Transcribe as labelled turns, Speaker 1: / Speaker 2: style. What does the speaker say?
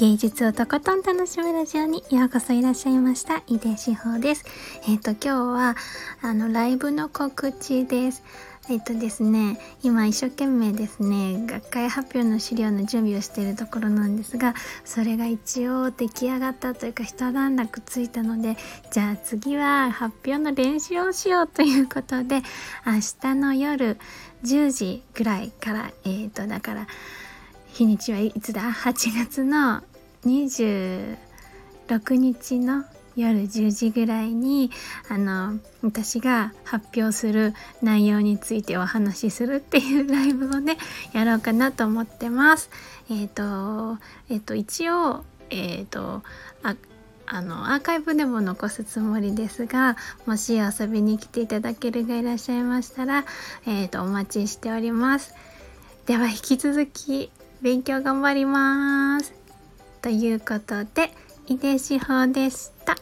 Speaker 1: 芸術をとことん楽しむラジオにようこそいらっしゃいました。井出志保です。えっ、ー、と、今日は、あの、ライブの告知です。えっ、ー、とですね、今一生懸命ですね、学会発表の資料の準備をしているところなんですが、それが一応出来上がったというか、一段落ついたので、じゃあ次は発表の練習をしようということで、明日の夜10時ぐらいから、えっ、ー、と、だから、日にちはいつだ ?8 月の26日の夜10時ぐらいにあの私が発表する内容についてお話しするっていうライブをねやろうかなと思ってます。えっ、ー、とえ、ー、と一応えっ、ー、とああのアーカイブでも残すつもりですがもし遊びに来ていただけるがいらっしゃいましたら、えー、とお待ちしております。では引き続き勉強頑張ります。ということで、井出志保でした。